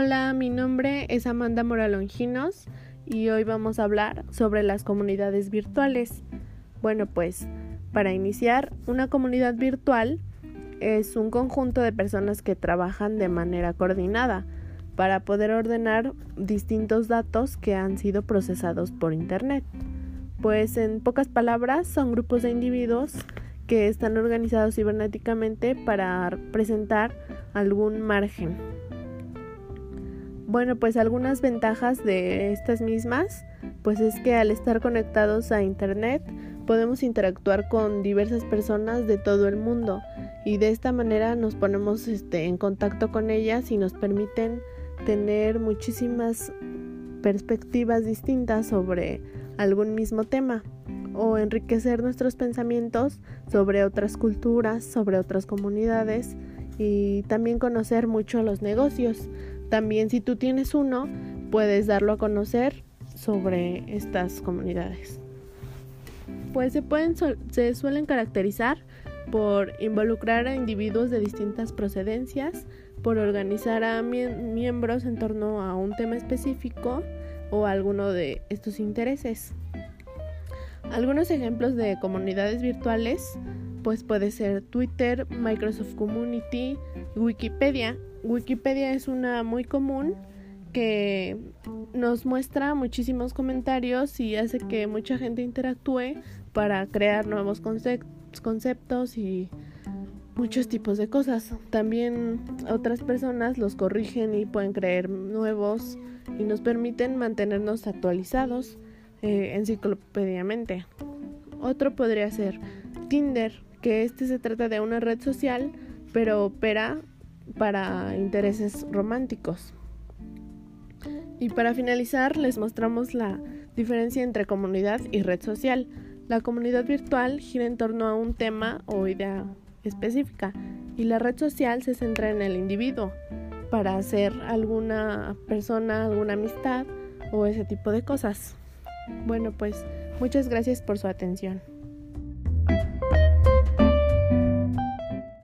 Hola, mi nombre es Amanda Moralonginos y hoy vamos a hablar sobre las comunidades virtuales. Bueno, pues para iniciar, una comunidad virtual es un conjunto de personas que trabajan de manera coordinada para poder ordenar distintos datos que han sido procesados por Internet. Pues en pocas palabras son grupos de individuos que están organizados cibernéticamente para presentar algún margen bueno, pues algunas ventajas de estas mismas, pues es que al estar conectados a Internet podemos interactuar con diversas personas de todo el mundo y de esta manera nos ponemos este, en contacto con ellas y nos permiten tener muchísimas perspectivas distintas sobre algún mismo tema o enriquecer nuestros pensamientos sobre otras culturas, sobre otras comunidades y también conocer mucho los negocios. También si tú tienes uno, puedes darlo a conocer sobre estas comunidades. Pues se, pueden, se suelen caracterizar por involucrar a individuos de distintas procedencias, por organizar a miembros en torno a un tema específico o alguno de estos intereses. Algunos ejemplos de comunidades virtuales pues puede ser Twitter, Microsoft Community, Wikipedia. Wikipedia es una muy común que nos muestra muchísimos comentarios y hace que mucha gente interactúe para crear nuevos conceptos y muchos tipos de cosas. También otras personas los corrigen y pueden crear nuevos y nos permiten mantenernos actualizados eh, enciclopediamente. Otro podría ser Tinder, que este se trata de una red social, pero opera para intereses románticos. Y para finalizar, les mostramos la diferencia entre comunidad y red social. La comunidad virtual gira en torno a un tema o idea específica y la red social se centra en el individuo para hacer alguna persona, alguna amistad o ese tipo de cosas. Bueno, pues muchas gracias por su atención.